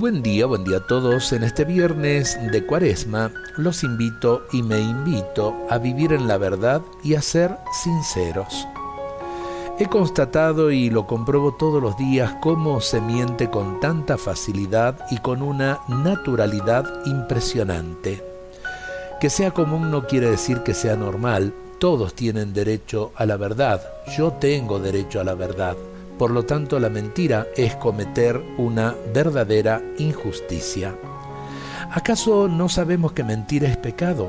Buen día, buen día a todos. En este viernes de Cuaresma los invito y me invito a vivir en la verdad y a ser sinceros. He constatado y lo compruebo todos los días cómo se miente con tanta facilidad y con una naturalidad impresionante. Que sea común no quiere decir que sea normal. Todos tienen derecho a la verdad. Yo tengo derecho a la verdad. Por lo tanto, la mentira es cometer una verdadera injusticia. ¿Acaso no sabemos que mentir es pecado?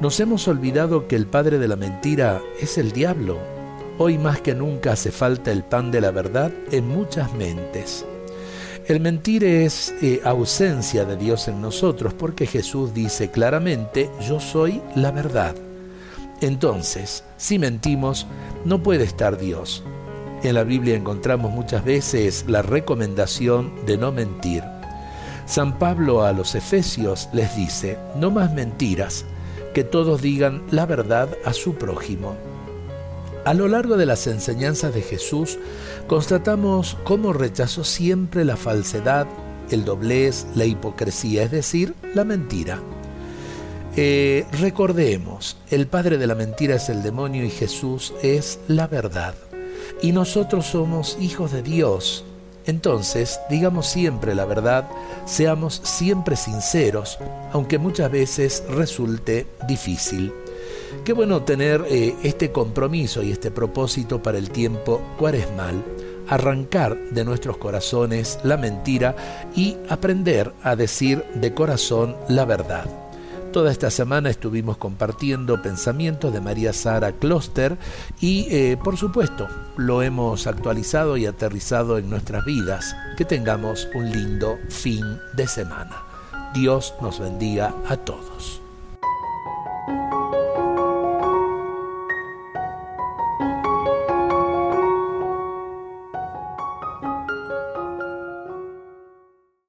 Nos hemos olvidado que el padre de la mentira es el diablo Hoy más que nunca hace falta el pan de la verdad en muchas mentes. El mentir es eh, ausencia de Dios en nosotros porque Jesús dice claramente, yo soy la verdad. Entonces, si mentimos, no puede estar Dios. En la Biblia encontramos muchas veces la recomendación de no mentir. San Pablo a los Efesios les dice, no más mentiras, que todos digan la verdad a su prójimo. A lo largo de las enseñanzas de Jesús, constatamos cómo rechazó siempre la falsedad, el doblez, la hipocresía, es decir, la mentira. Eh, recordemos, el padre de la mentira es el demonio y Jesús es la verdad. Y nosotros somos hijos de Dios. Entonces, digamos siempre la verdad, seamos siempre sinceros, aunque muchas veces resulte difícil. Qué bueno tener eh, este compromiso y este propósito para el tiempo cuaresmal, arrancar de nuestros corazones la mentira y aprender a decir de corazón la verdad. Toda esta semana estuvimos compartiendo pensamientos de María Sara Kloster y eh, por supuesto lo hemos actualizado y aterrizado en nuestras vidas. Que tengamos un lindo fin de semana. Dios nos bendiga a todos.